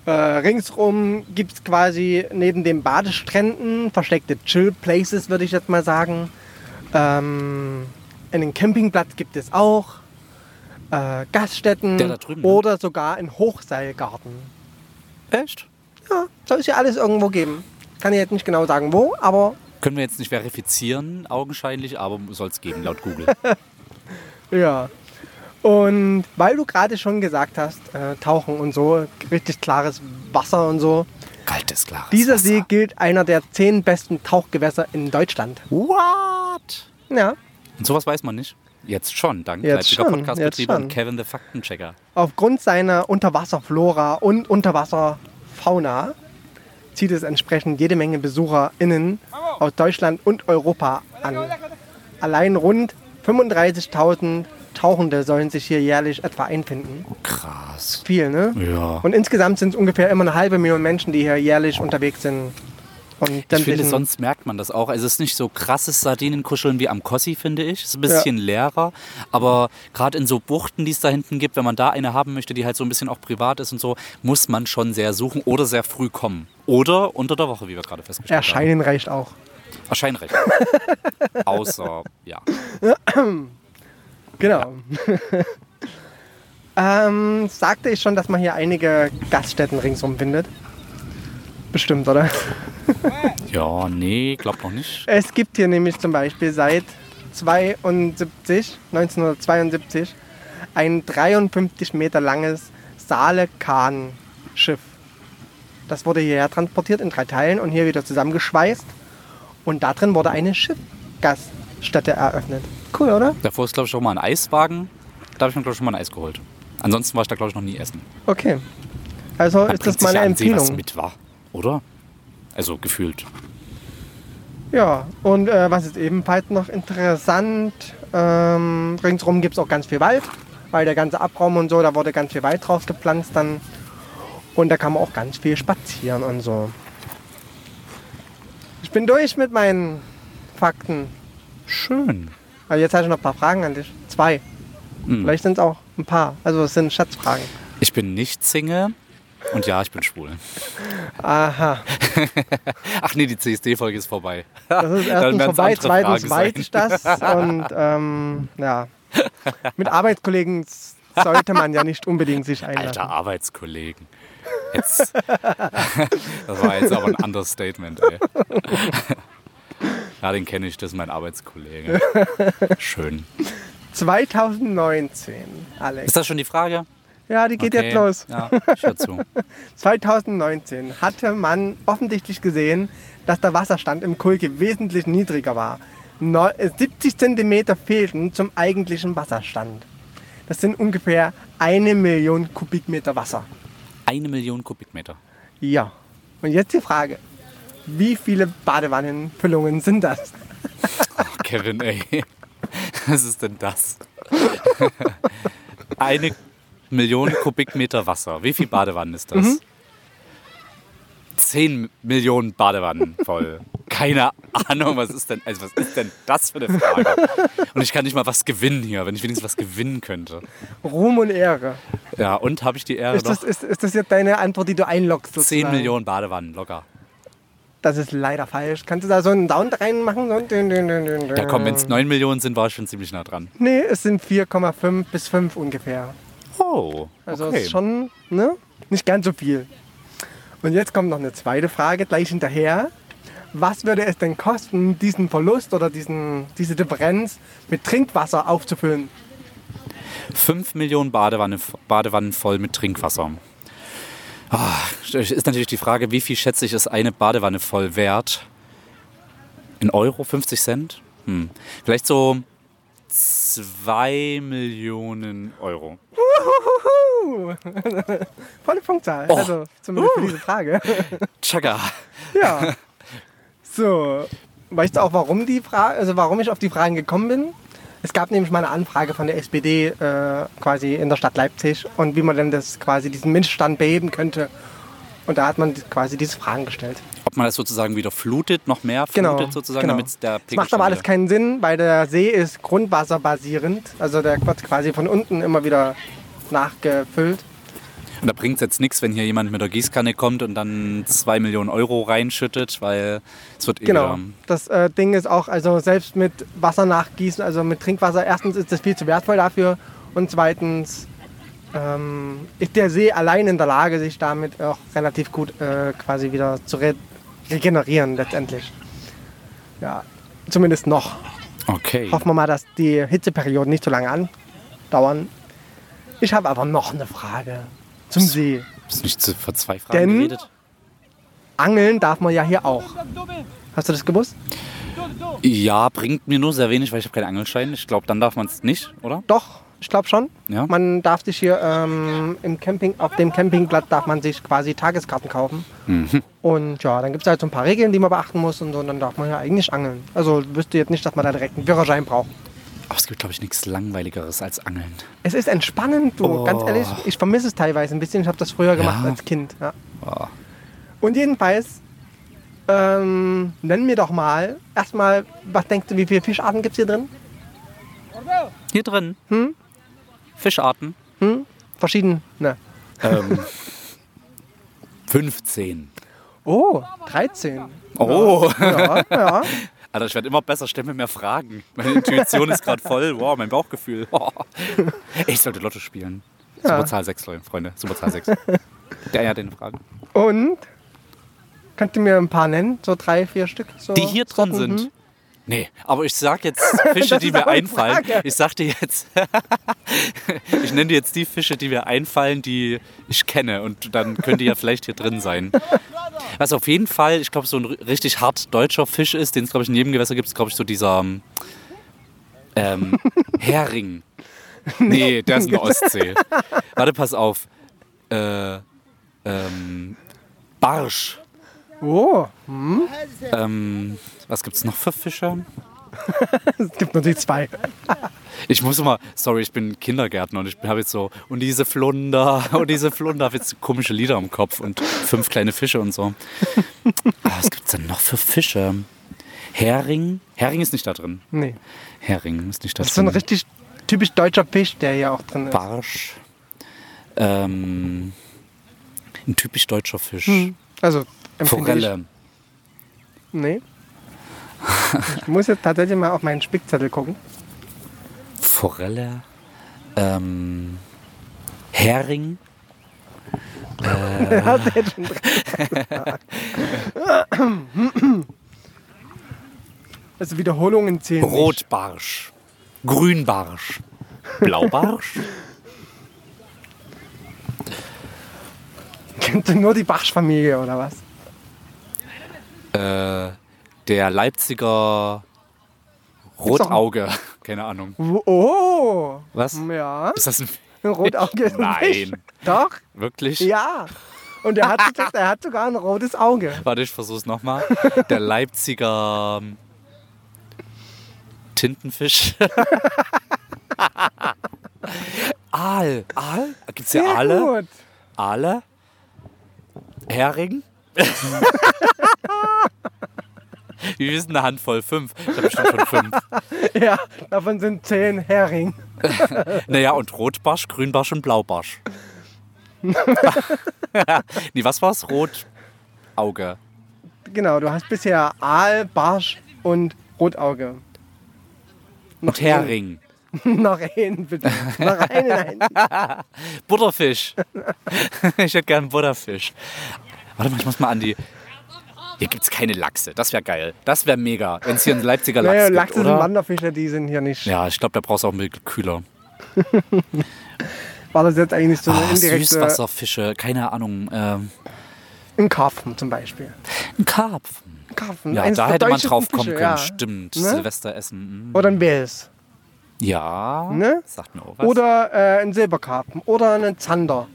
Äh, ringsrum gibt es quasi neben den Badestränden versteckte Chill-Places, würde ich jetzt mal sagen. Ähm, einen Campingplatz gibt es auch. Äh, Gaststätten ne? oder sogar einen Hochseilgarten. Echt? Ja, soll es ja alles irgendwo geben. Kann ich jetzt nicht genau sagen, wo, aber Können wir jetzt nicht verifizieren, augenscheinlich, aber soll es geben, laut Google. Ja. Und weil du gerade schon gesagt hast, äh, Tauchen und so, richtig klares Wasser und so. Kaltes, klares Dieser Wasser. See gilt einer der zehn besten Tauchgewässer in Deutschland. What? Ja. Und sowas weiß man nicht. Jetzt schon, dank Jetzt Leipziger Podcast-Betriebe und Kevin the Faktenchecker. Aufgrund seiner Unterwasserflora und Unterwasserfauna zieht es entsprechend jede Menge BesucherInnen aus Deutschland und Europa an. Allein rund 35.000 Tauchende sollen sich hier jährlich etwa einfinden. Krass. Viel, ne? Ja. Und insgesamt sind es ungefähr immer eine halbe Million Menschen, die hier jährlich unterwegs sind. Und Ich finde, sonst merkt man das auch. Also es ist nicht so krasses Sardinenkuscheln wie am Kossi, finde ich. Es ist ein bisschen leerer. Aber gerade in so Buchten, die es da hinten gibt, wenn man da eine haben möchte, die halt so ein bisschen auch privat ist und so, muss man schon sehr suchen oder sehr früh kommen. Oder unter der Woche, wie wir gerade festgestellt haben. Erscheinen reicht auch. Erscheinrecht. Außer, ja. Genau. Ähm, sagte ich schon, dass man hier einige Gaststätten ringsum findet? Bestimmt, oder? Ja, nee, glaub noch nicht. Es gibt hier nämlich zum Beispiel seit 72, 1972 ein 53 Meter langes Saale-Kahn-Schiff. Das wurde hierher transportiert in drei Teilen und hier wieder zusammengeschweißt. Und da drin wurde eine Schiffgaststätte eröffnet. Cool, oder? Davor ist, glaube ich, auch mal ein Eiswagen. Da habe ich mir, glaube ich, schon mal ein Eis geholt. Ansonsten war ich da, glaube ich, noch nie essen. Okay. Also Man ist das meine an See, was Empfehlung. mit war, oder? Also gefühlt. Ja, und äh, was ist ebenfalls noch interessant, ähm, ringsherum gibt es auch ganz viel Wald, weil der ganze Abraum und so, da wurde ganz viel Wald drauf gepflanzt dann. Und da kann man auch ganz viel spazieren und so. Ich bin durch mit meinen Fakten. Schön. Aber jetzt habe ich noch ein paar Fragen an dich. Zwei. Hm. Vielleicht sind es auch ein paar. Also es sind Schatzfragen. Ich bin nicht Single und ja, ich bin schwul. Aha. Ach nee, die CSD-Folge ist vorbei. Das ist erstens vorbei, zweitens weiß ich das. Und ähm, ja, mit Arbeitskollegen sollte man ja nicht unbedingt sich einlassen. Alter Arbeitskollegen. Jetzt. Das war jetzt aber ein Understatement, ey. Ja, den kenne ich, das ist mein Arbeitskollege. Schön. 2019, Alex. Ist das schon die Frage? Ja, die geht Okay. jetzt los. Ja, ich hör zu. 2019 hatte man offensichtlich gesehen, dass der Wasserstand im Kulke wesentlich niedriger war. Neu- äh, 70 Zentimeter fehlten zum eigentlichen Wasserstand. Das sind ungefähr eine Million Kubikmeter Wasser. Eine Million Kubikmeter. Ja. Und jetzt die Frage. Wie viele Badewannenfüllungen sind das? Ach, Kevin, ey. Was ist denn das? Eine Million Kubikmeter Wasser. Wie viel Badewannen ist das? Mhm. Zehn Millionen Badewannen voll. Keine Ahnung, was ist denn, also was ist denn das für eine Frage? Und ich kann nicht mal was gewinnen hier, wenn ich wenigstens was gewinnen könnte. Ruhm und Ehre. Ja, und habe ich die Ehre Ist das, doch? ist, ist das jetzt deine Antwort, die du einloggst? 10 sozusagen? Millionen Badewannen, locker. Das ist leider falsch. Kannst du da so einen Sound reinmachen? So ein dün, dün, dün, dün, dün. Ja komm, wenn es 9 Millionen sind, war ich schon ziemlich nah dran. Nee, es sind 4,5 bis 5 ungefähr. Oh, Also okay. ist schon ne? nicht ganz so viel. Und jetzt kommt noch eine zweite Frage gleich hinterher. Was würde es denn kosten, diesen Verlust oder diesen, diese Differenz mit Trinkwasser aufzufüllen? 5 Millionen Badewanne, Badewannen voll mit Trinkwasser. Ah, ist natürlich die Frage, wie viel schätze ich ist eine Badewanne voll wert? In Euro? 50 Cent? Hm. Vielleicht so 2 Millionen Euro. Uh, volle Punktzahl. Oh. Also zumindest für diese Frage. Tschakka. Ja. So, weißt du auch, warum die Frage, also warum ich auf die Fragen gekommen bin? Es gab nämlich mal eine Anfrage von der SPD äh, quasi in der Stadt Leipzig und wie man denn das quasi diesen Missstand beheben könnte. Und da hat man quasi diese Fragen gestellt. Ob man das sozusagen wieder flutet, noch mehr Genau. flutet sozusagen, genau. damit der Das macht aber alles keinen Sinn, weil der See ist grundwasserbasierend. Also der wird quasi von unten immer wieder nachgefüllt. Und da bringt es jetzt nichts, wenn hier jemand mit der Gießkanne kommt und dann 2 Millionen Euro reinschüttet, weil es wird eh Genau. wieder... Das äh, Ding ist auch, also selbst mit Wasser nachgießen, also mit Trinkwasser, erstens ist das viel zu wertvoll dafür und zweitens ähm, ist der See allein in der Lage, sich damit auch relativ gut äh, quasi wieder zu re regenerieren letztendlich. Ja, zumindest noch. Okay. Hoffen wir mal, dass die Hitzeperioden nicht so lange andauern. Ich habe aber noch eine Frage zum See. Bist nicht zu, vor zwei Fragen Denn- geredet? Angeln darf man ja hier auch. Hast du das gewusst? Ja, bringt mir nur sehr wenig, weil ich habe keinen Angelschein. Ich glaube, dann darf man es nicht, oder? Doch, ich glaube schon. Ja. Man darf sich hier ähm, im Camping, auf dem Campingplatz darf man sich quasi Tageskarten kaufen. Mhm. Und ja, dann gibt es halt so ein paar Regeln, die man beachten muss und so. Und dann darf man ja eigentlich angeln. Also wüsste jetzt nicht, dass man da direkt einen Führerschein braucht. Aber es gibt, glaube ich, nichts Langweiligeres als Angeln. Es ist entspannend, du. Oh. Ganz ehrlich, ich vermisse es teilweise ein bisschen. Ich habe das früher gemacht Ja? als Kind. Ja. Oh. Und jedenfalls, ähm, nenn mir doch mal erstmal, was denkst du, wie viele Fischarten gibt es hier drin? Hier drin. Hm? Fischarten. Hm? Verschiedene. Ähm, 15. Oh, 13. Oh. Ja, ja. Alter, ich werde immer besser, stell mir mehr Fragen. Meine Intuition ist gerade voll. Wow, mein Bauchgefühl. Oh. Ich sollte Lotto spielen. Superzahl 6, Leute, Freunde. Superzahl 6. Der ja den Fragen. Und? Könnt ihr mir ein paar nennen? So drei, vier Stück? So Die hier drin Sorten? sind. Nee, aber ich sag jetzt Fische, die mir einfallen. Frage. Ich sag dir jetzt, ich nenne dir jetzt die Fische, die mir einfallen, die ich kenne. Und dann könnte ja vielleicht hier drin sein. Was auf jeden Fall, ich glaube, so ein richtig hart deutscher Fisch ist, den es, glaube ich, in jedem Gewässer gibt, ist, glaube ich, so dieser ähm, Hering. Nee, der ist in der Ostsee. Warte, pass auf. Äh, ähm, Barsch. Oh, Ähm, was gibt's noch für Fische? es gibt nur die zwei. Ich muss immer, sorry, ich bin Kindergärtner und ich habe jetzt so, und diese Flunder, und diese Flunder, habe jetzt komische Lieder im Kopf und fünf kleine Fische und so. Ah, was gibt's denn noch für Fische? Hering? Hering ist nicht da drin. Nee. Hering ist nicht da Das ist so drin. ein richtig typisch deutscher Fisch, der hier auch drin ist. Barsch. Ähm, ein typisch deutscher Fisch. Also, empfinde ich. Forelle. Nee. Ich muss jetzt tatsächlich mal auf meinen Spickzettel gucken. Forelle. Ähm, Hering. Der hat jetzt schon drin. Also Wiederholungen zählen. nicht. Rotbarsch. Grünbarsch. Blaubarsch. Kennt ihr nur die Barschfamilie oder was? äh, der Leipziger Rotauge. Keine Ahnung. Oh! Was? Ja, Ist das ein ein Rotauge ist ein Fisch. Nein. Doch, Wirklich? ja. Und er hat, er hat sogar ein rotes Auge. Warte, ich versuch's nochmal. Der Leipziger ähm, Tintenfisch. Aal. Aal? Gibt's hier Sehr Aale? gut. Aale? Hering? Wie denn eine Handvoll? Fünf. Ich habe bestimmt schon fünf. Ja, davon sind zehn Hering. Naja, und Rotbarsch, Grünbarsch und Blaubarsch. nee, was war's? Rotauge. Genau, du hast bisher Aal, Barsch und Rotauge. Und Hering. Noch einen, bitte. Noch einen. nein. Butterfisch. ich hätte gern Butterfisch. Warte mal, ich muss mal an die. Hier gibt's keine Lachse. Das wäre geil. Das wäre mega, wenn es hier einen Leipziger Lachs Naja, gibt, Lachse sind oder? Wanderfische, die sind hier nicht. Ja, ich glaube, da brauchst du auch ein bisschen kühler. War das jetzt eigentlich so eine Ah, indirekte. Süßwasserfische, keine Ahnung. Ähm, Ein Karpfen zum Beispiel. ein Karpfen. Ein Karpfen. Ja, eines da hätte man drauf kommen Fische, können. ja. Stimmt. Ne? Silvester essen. mm. Oder ein Wels. Ja. Ne? Sagt mir auch was. Oder äh, ein Silberkarpfen. Oder einen Zander.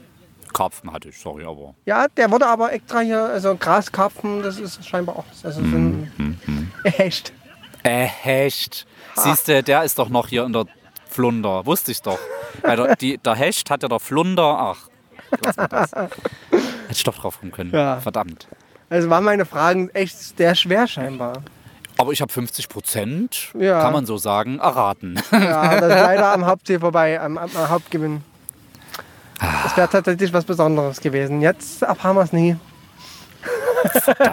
Karpfen hatte ich, sorry, aber. Ja, der wurde aber extra hier, also Graskarpfen, das ist scheinbar auch, also so ein Mhm, Hecht. Äh, Hecht. Siehst du, der ist doch noch hier in der Flunder. Wusste ich doch. Weil der, die, der Hecht hat ja der Flunder. Ach, lass mal das. Hätte ich doch drauf kommen können. Ja. Verdammt. Also waren meine Fragen echt sehr schwer scheinbar. Aber ich habe 50 Prozent, Ja. kann man so sagen, erraten. Ja, das ist leider am Hauptziel vorbei, am, am, am Hauptgewinn. Das wäre tatsächlich was Besonderes gewesen. Jetzt erfahren wir es nie.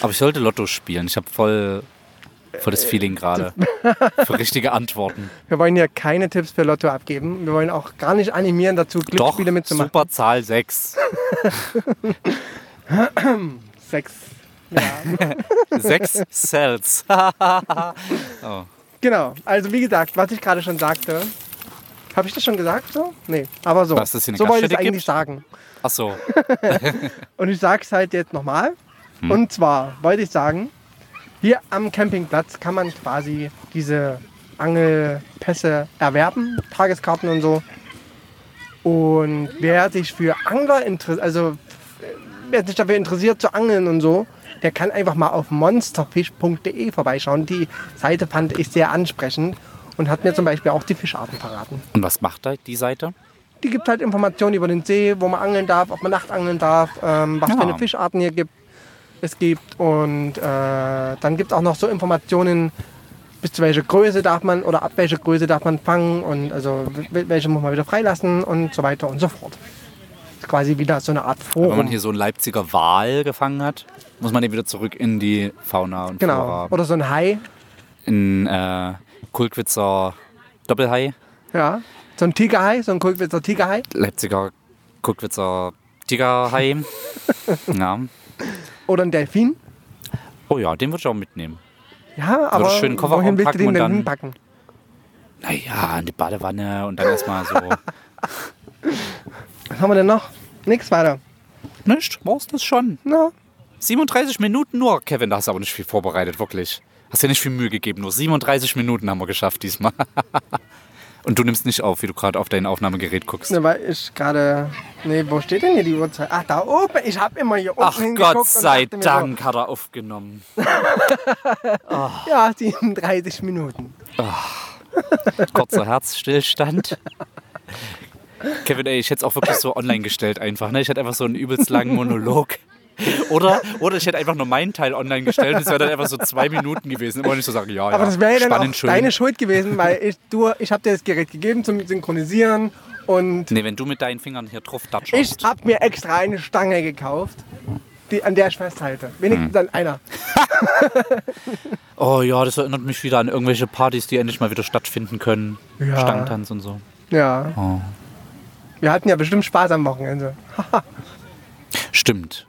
Aber ich sollte Lotto spielen. Ich habe voll, voll das Feeling gerade. Für richtige Antworten. Wir wollen hier keine Tipps für Lotto abgeben. Wir wollen auch gar nicht animieren dazu, Doch, Glücksspiele mitzumachen. super Zahl 6. Sechs. Ja. 6 Cells. genau. Also wie gesagt, was ich gerade schon sagte. Habe ich das schon gesagt so? Nee, aber so. Was, dass es hier eine so wollte ich es eigentlich gibt? sagen. Ach so. Und ich sage es halt jetzt nochmal. Hm. Und zwar wollte ich sagen, hier am Campingplatz kann man quasi diese Angelpässe erwerben, Tageskarten und so. Und wer sich für Angler interessiert, also wer sich dafür interessiert zu angeln und so, der kann einfach mal auf monsterfish.de vorbeischauen. Die Seite fand ich sehr ansprechend und hat mir zum Beispiel auch die Fischarten verraten. Und was macht da die Seite? Die gibt halt Informationen über den See, wo man angeln darf, ob man nachtangeln darf, ähm, was Ja. für eine Fischarten hier gibt, es gibt. Und äh, dann gibt es auch noch so Informationen, bis zu welcher Größe darf man oder ab welcher Größe darf man fangen und also wel- welche muss man wieder freilassen und so weiter und so fort. Quasi wieder so eine Art Wenn man Forum. hier so einen Leipziger Wal gefangen hat, muss man den wieder zurück in die Fauna und Genau. Flora. Oder so ein Hai. In äh, Kulkwitzer Doppelhai. Ja. So ein Tigerhai, so ein Kulkwitzer Tigerhai. Leipziger Kuckwitzer Tigerhai. ja. Oder ein Delfin. Oh ja, den würde ich auch mitnehmen. Ja, aber schön Kofferraum wohin willst du packen den denn hinpacken? Naja, in die Badewanne und dann erstmal so. Was haben wir denn noch? Nix weiter. Nicht? Brauchst du das schon? Na, 37 Minuten nur. Kevin, da hast du aber nicht viel vorbereitet, wirklich. Hast dir nicht viel Mühe gegeben. Nur 37 Minuten haben wir geschafft diesmal. Und du nimmst nicht auf, wie du gerade auf dein Aufnahmegerät guckst. ne, weil ich gerade. Nee, wo steht denn hier die Uhrzeit? Ach, da oben. Ich habe immer hier oben Ach Gott sei Dank hat er aufgenommen. So, ja, 37 Minuten. Kurzer Herzstillstand. Kevin, ey, ich hätte es auch wirklich so online gestellt einfach. Ne? Ich hätte einfach so einen übelst langen Monolog. Oder, oder ich hätte einfach nur meinen Teil online gestellt und es wäre dann einfach so zwei Minuten gewesen. Immer nicht so sagen, ja, Aber ja, das wäre ja dann auch schön. deine Schuld gewesen, weil ich, du, ich habe dir das Gerät gegeben zum Synchronisieren und Nee, wenn du mit deinen Fingern hier drauf ich datscherst. habe mir extra eine Stange gekauft, die, an der ich festhalte. Wenigstens Hm. an einer. Oh ja, das erinnert mich wieder an irgendwelche Partys, die endlich mal wieder stattfinden können. Ja. Stangtanz und so. Ja. Oh. Wir hatten ja bestimmt Spaß am Wochenende. Stimmt.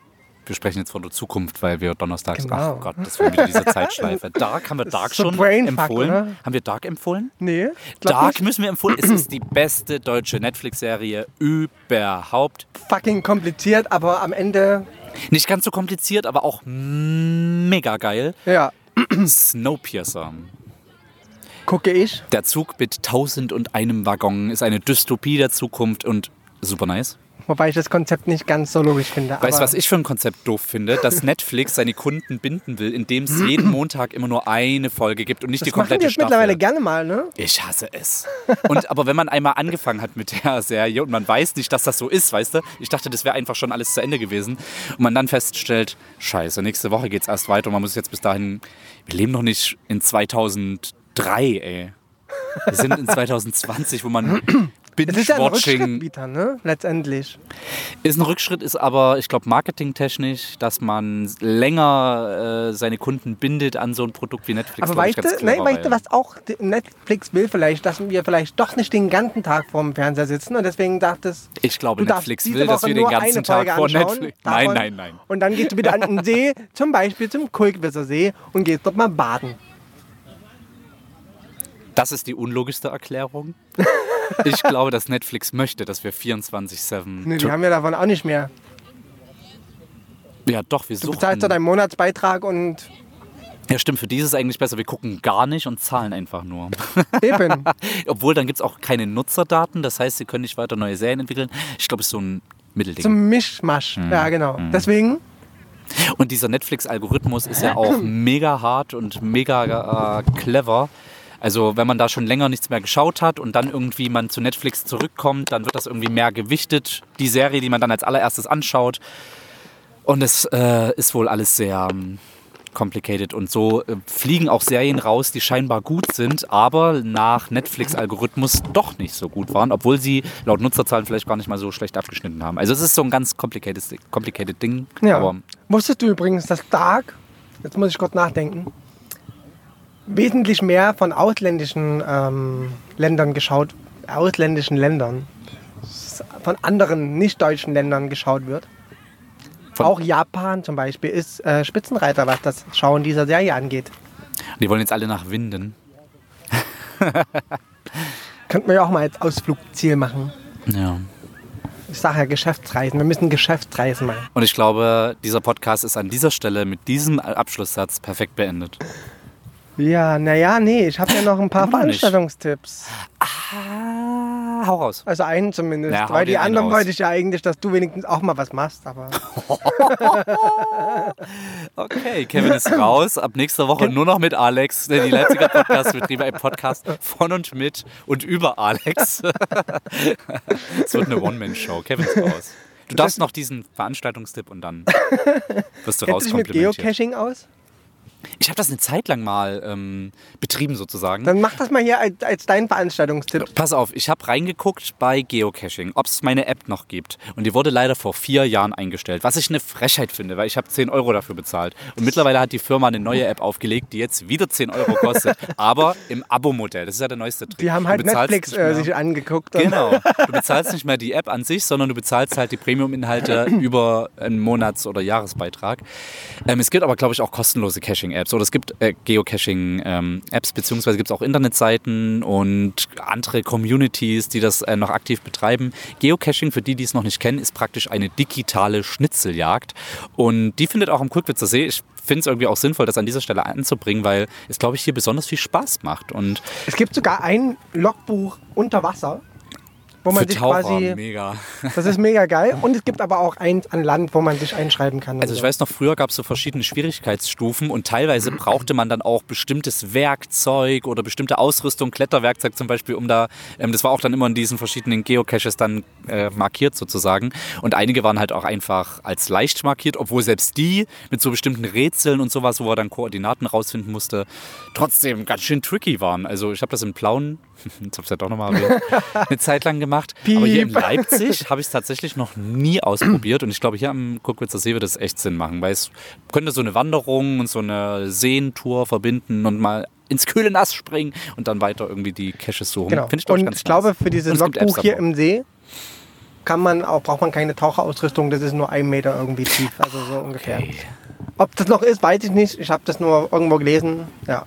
Wir sprechen jetzt von der Zukunft, weil wir donnerstags. Genau. Ach Gott, das war wieder diese Zeitschleife. Dark, haben wir Dark schon Brainfuck, empfohlen? oder? Haben wir Dark empfohlen? Nee, Dark nicht. müssen wir empfohlen. Es ist die beste deutsche Netflix-Serie überhaupt. fucking kompliziert, aber am Ende, Nicht ganz so kompliziert, aber auch mega geil. ja, Snowpiercer. gucke ich. Der Zug mit tausend und einem Waggon ist eine Dystopie der Zukunft und super nice. Wobei ich das Konzept nicht ganz so logisch finde. Weißt du, was ich für ein Konzept doof finde? Dass Netflix seine Kunden binden will, indem es jeden Montag immer nur eine Folge gibt und nicht die das machen die komplette jetzt Staffel. mittlerweile gerne mal, ne? Ich hasse es. Und aber wenn man einmal angefangen hat mit der Serie und man weiß nicht, dass das so ist, weißt du? Ich dachte, das wäre einfach schon alles zu Ende gewesen. Und man dann feststellt, scheiße, nächste Woche geht's erst weiter und man muss jetzt bis dahin. Wir leben noch nicht in 2003, ey. Wir sind in 2020, wo man Es ist ja ein Binge-Watching ne? Letztendlich. ist ein Rückschritt, ist aber, ich glaube, marketingtechnisch, dass man länger äh, seine Kunden bindet an so ein Produkt wie Netflix. Aber weißt du, nein, weißt du, was auch Netflix will vielleicht, dass wir vielleicht doch nicht den ganzen Tag vorm Fernseher sitzen und deswegen dachtest Ich glaube, Netflix will, dass wir den ganzen Tag vor Netflix. Nein, nein, nein. Und dann gehst du wieder an den See, zum Beispiel zum Kulkwitzer See und gehst dort mal baden. Das ist die unlogischste Erklärung. Ich glaube, dass Netflix möchte, dass wir 24-7. Nee, die haben ja davon auch nicht mehr. ja, doch, wir Du suchen. bezahlst doch deinen Monatsbeitrag und Ja, stimmt, für die ist es eigentlich besser. Wir gucken gar nicht und zahlen einfach nur. eben. Obwohl, dann gibt es auch keine Nutzerdaten. Das heißt, sie können nicht weiter neue Serien entwickeln. Ich glaube, es ist so ein Mittelding. Zum Mischmasch. Mhm. Ja, genau. Deswegen, Und dieser Netflix-Algorithmus ist ja auch mega hart und mega äh, clever. Also wenn man da schon länger nichts mehr geschaut hat und dann irgendwie man zu Netflix zurückkommt, dann wird das irgendwie mehr gewichtet, die Serie, die man dann als allererstes anschaut. Und es äh, ist wohl alles sehr ähm, complicated. Und so äh, fliegen auch Serien raus, die scheinbar gut sind, aber nach Netflix-Algorithmus doch nicht so gut waren, obwohl sie laut Nutzerzahlen vielleicht gar nicht mal so schlecht abgeschnitten haben. Also es ist so ein ganz complicated, complicated Ding. ja. Wusstest du übrigens, dass Dark, jetzt muss ich kurz nachdenken, wesentlich mehr von ausländischen ähm, Ländern geschaut, ausländischen Ländern, von anderen nicht-deutschen Ländern geschaut wird. Von- Auch Japan zum Beispiel ist äh, Spitzenreiter, was das Schauen dieser Serie angeht. Die wollen jetzt alle nach Winden. Könnten wir ja auch mal als Ausflugsziel machen. Ja. Ich sage ja Geschäftsreisen. Wir müssen Geschäftsreisen machen. Und ich glaube, dieser Podcast ist an dieser Stelle mit diesem Abschlusssatz perfekt beendet. Ja, naja, nee, ich habe ja noch ein paar Immer. Veranstaltungstipps. Ah, hau raus. Also einen zumindest. Hau weil die anderen wollte ich ja eigentlich, dass du wenigstens auch mal was machst. Aber Okay, Kevin ist raus. Ab nächster Woche nur noch mit Alex. Die Leipziger Podcast-Betriebe, ein Podcast von und mit und über Alex. Es wird eine One-Man-Show. Kevin ist raus. Du darfst noch diesen Veranstaltungstipp und dann wirst du kennst du mit rauskomplimentiert. Geocaching aus? Ich habe das eine Zeit lang mal ähm, betrieben sozusagen. Dann mach das mal hier als, als dein Veranstaltungstipp. Pass auf, ich habe reingeguckt bei Geocaching, ob es meine App noch gibt. Und die wurde leider vor vier Jahren eingestellt, was ich eine Frechheit finde, weil ich habe 10 Euro dafür bezahlt. Und mittlerweile hat die Firma eine neue App aufgelegt, die jetzt wieder 10 Euro kostet, aber im Abo-Modell. Das ist ja der neueste Trick. Die haben halt Netflix äh, sich angeguckt. Genau. Du bezahlst nicht mehr die App an sich, sondern du bezahlst halt die Premium-Inhalte über einen Monats- oder Jahresbeitrag. Ähm, es gibt aber, glaube ich, auch kostenlose Caching-Apps. Oder es gibt äh, Geocaching-Apps, beziehungsweise gibt es auch Internetseiten und andere Communities, die das äh, noch aktiv betreiben. Geocaching, für die, die es noch nicht kennen, ist praktisch eine digitale Schnitzeljagd. Und die findet auch am Kulkwitzer See. Ich finde es irgendwie auch sinnvoll, das an dieser Stelle anzubringen, weil es, glaube ich, hier besonders viel Spaß macht. Und Es gibt sogar ein Logbuch unter Wasser, wo man für sich Taucher, quasi. mega. Das ist mega geil. Und es gibt aber auch eins an Land, wo man sich einschreiben kann. Also ich so. weiß noch, früher gab es so verschiedene Schwierigkeitsstufen und teilweise brauchte man dann auch bestimmtes Werkzeug oder bestimmte Ausrüstung, Kletterwerkzeug zum Beispiel, um da, ähm, das war auch dann immer in diesen verschiedenen Geocaches dann äh, markiert sozusagen. Und einige waren halt auch einfach als leicht markiert, obwohl selbst die mit so bestimmten Rätseln und sowas, wo er dann Koordinaten rausfinden musste, trotzdem ganz schön tricky waren. Also ich habe das in Plauen, jetzt habe ich ja doch nochmal erwähnt, eine Zeit lang gemacht. Aber hier in Piep. Leipzig habe ich es tatsächlich noch nie ausprobiert und ich glaube, hier am Kuckwitzer See wird es echt Sinn machen, weil es könnte so eine Wanderung und so eine Seentour verbinden und mal ins kühle Nass springen und dann weiter irgendwie die Caches suchen. Genau. Finde ich, und ganz ich glaube, nice. für dieses es Logbuch hier im See kann man auch, braucht man keine Taucherausrüstung, das ist nur ein Meter irgendwie tief, also so ungefähr. Okay. Ob das noch ist, weiß ich nicht. Ich habe das nur irgendwo gelesen. Ja.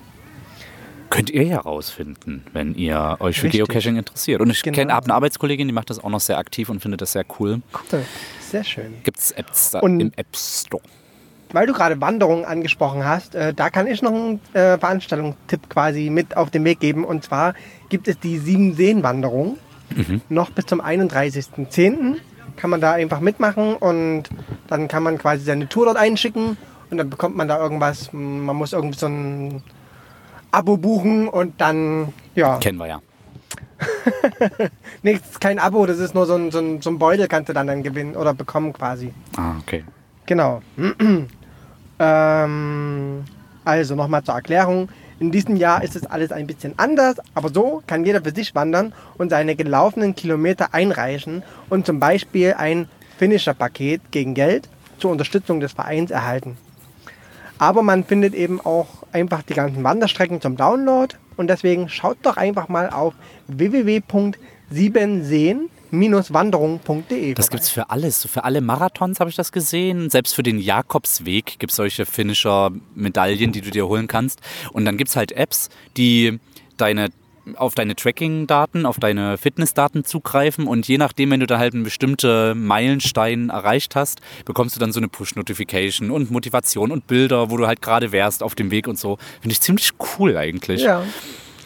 Könnt ihr ja rausfinden, wenn ihr euch für Richtig. Geocaching interessiert. Und ich Genau. kenne habe eine Arbeitskollegin, die macht das auch noch sehr aktiv und findet das sehr cool. Cool. Sehr schön. Gibt es Apps da Und- im App Store? Weil du gerade Wanderungen angesprochen hast, äh, da kann ich noch einen äh, Veranstaltungstipp quasi mit auf den Weg geben. Und zwar gibt es die Sieben-Seen-Wanderung. Noch bis zum 31.10. kann man da einfach mitmachen und dann kann man quasi seine Tour dort einschicken und dann bekommt man da irgendwas. Man muss irgendwie so ein Abo buchen und dann, ja. Kennen wir ja. Ist kein Abo, das ist nur so ein, so ein, so ein Beutel, kannst du dann, dann gewinnen oder bekommen quasi. Ah, okay. Genau. ähm, also nochmal zur Erklärung. In diesem Jahr ist es alles ein bisschen anders, aber so kann jeder für sich wandern und seine gelaufenen Kilometer einreichen und zum Beispiel ein Finisher-Paket gegen Geld zur Unterstützung des Vereins erhalten. Aber man findet eben auch einfach die ganzen Wanderstrecken zum Download und deswegen schaut doch einfach mal auf www.siebenseen-wanderung.de. Das gibt's für alles. Für alle Marathons habe ich das gesehen. Selbst für den Jakobsweg gibt es solche Finisher-Medaillen, die du dir holen kannst. Und dann gibt es halt Apps, die deine auf deine Tracking-Daten, auf deine Fitnessdaten zugreifen und je nachdem, wenn du da halt einen bestimmten Meilenstein erreicht hast, bekommst du dann so eine Push-Notification und Motivation und Bilder, wo du halt gerade wärst auf dem Weg und so. Finde ich ziemlich cool eigentlich. Ja.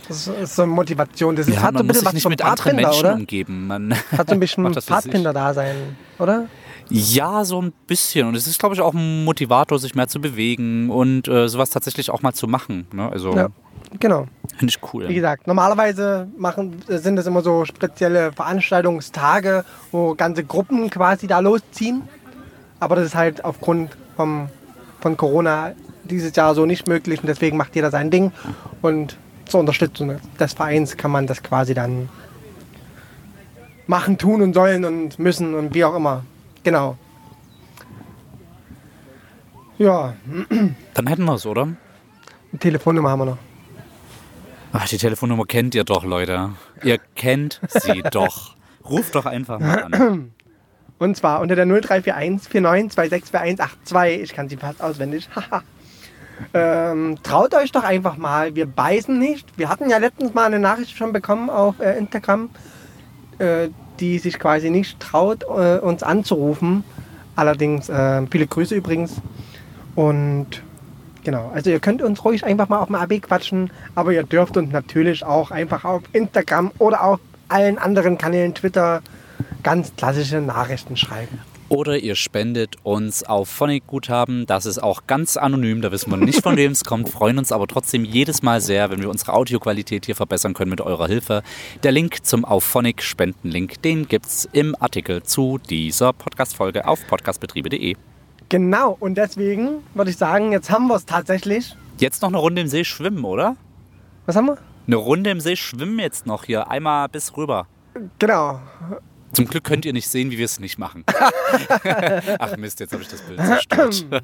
Das ist so eine Motivation. Das ist, Ja, hat so man ein muss bisschen sich nicht mit anderen Menschen oder? umgeben. Man Hat so ein bisschen. Pfadfinder-Dasein, oder? Ja, so ein bisschen. Und es ist, glaube ich, auch ein Motivator, sich mehr zu bewegen und äh, sowas tatsächlich auch mal zu machen. Ne? Also Ja, genau. finde ich cool. Wie gesagt, normalerweise machen, sind es immer so spezielle Veranstaltungstage, wo ganze Gruppen quasi da losziehen. Aber das ist halt aufgrund vom, von Corona dieses Jahr so nicht möglich und deswegen macht jeder sein Ding. Und zur Unterstützung des Vereins kann man das quasi dann machen, tun und sollen und müssen und wie auch immer. Genau. Ja, Dann hätten wir es, oder? die Telefonnummer haben wir noch. Ach, die Telefonnummer kennt ihr doch, Leute. Ihr kennt sie doch. Ruft doch einfach mal an. Und zwar unter der 0341 49264182. Ich kann sie fast auswendig. Ähm, traut euch doch einfach mal. Wir beißen nicht. Wir hatten ja letztens mal eine Nachricht schon bekommen auf äh, Instagram, äh, die sich quasi nicht traut, äh, uns anzurufen. Allerdings äh, viele Grüße übrigens. Und genau, also ihr könnt uns ruhig einfach mal auf dem AB quatschen, aber ihr dürft uns natürlich auch einfach auf Instagram oder auf allen anderen Kanälen, Twitter, ganz klassische Nachrichten schreiben. Oder ihr spendet uns auf Phonic-Guthaben. Das ist auch ganz anonym. Da wissen wir nicht, von wem es kommt. Freuen uns aber trotzdem jedes Mal sehr, wenn wir unsere Audioqualität hier verbessern können mit eurer Hilfe. Der Link zum Auf Phonic Spendenlink, den gibt's im Artikel zu dieser Podcast-Folge auf podcastbetriebe.de. Genau, und deswegen würde ich sagen, jetzt haben wir es tatsächlich. Jetzt noch eine Runde im See schwimmen, oder? Was haben wir? Eine Runde im See schwimmen jetzt noch hier. Einmal bis rüber. Genau. Zum Glück könnt ihr nicht sehen, wie wir es nicht machen. Ach Mist, jetzt habe ich das Bild zerstört.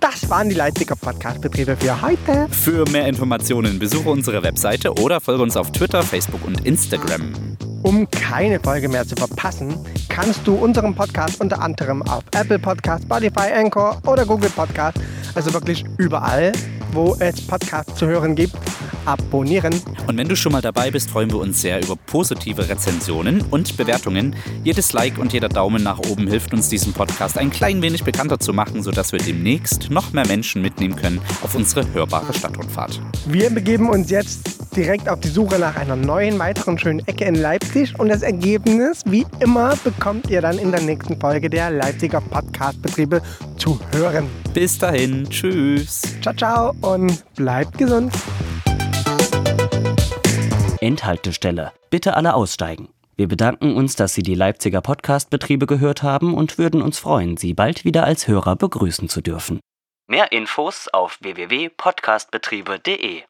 Das waren die Leipziger Podcast-Betriebe für heute. Für mehr Informationen besuche unsere Webseite oder folge uns auf Twitter, Facebook und Instagram. Um keine Folge mehr zu verpassen, kannst du unseren Podcast unter anderem auf Apple Podcast, Spotify, Anchor oder Google Podcast, also wirklich überall, wo es Podcasts zu hören gibt, abonnieren. Und wenn du schon mal dabei bist, freuen wir uns sehr über positive Rezensionen und Bewertungen. Jedes Like und jeder Daumen nach oben hilft uns, diesen Podcast ein klein wenig bekannter zu machen, sodass wir demnächst noch mehr Menschen mitnehmen können auf unsere hörbare Stadtrundfahrt. Wir begeben uns jetzt direkt auf die Suche nach einer neuen, weiteren schönen Ecke in Leipzig und das Ergebnis, wie immer, bekommt ihr dann in der nächsten Folge der Leipziger Podcast-Betriebe zu hören. Bis dahin, tschüss. Ciao, ciao und bleibt gesund. Endhaltestelle. Bitte alle aussteigen. Wir bedanken uns, dass Sie die Leipziger Podcast-Betriebe gehört haben und würden uns freuen, Sie bald wieder als Hörer begrüßen zu dürfen. Mehr Infos auf www.podcastbetriebe.de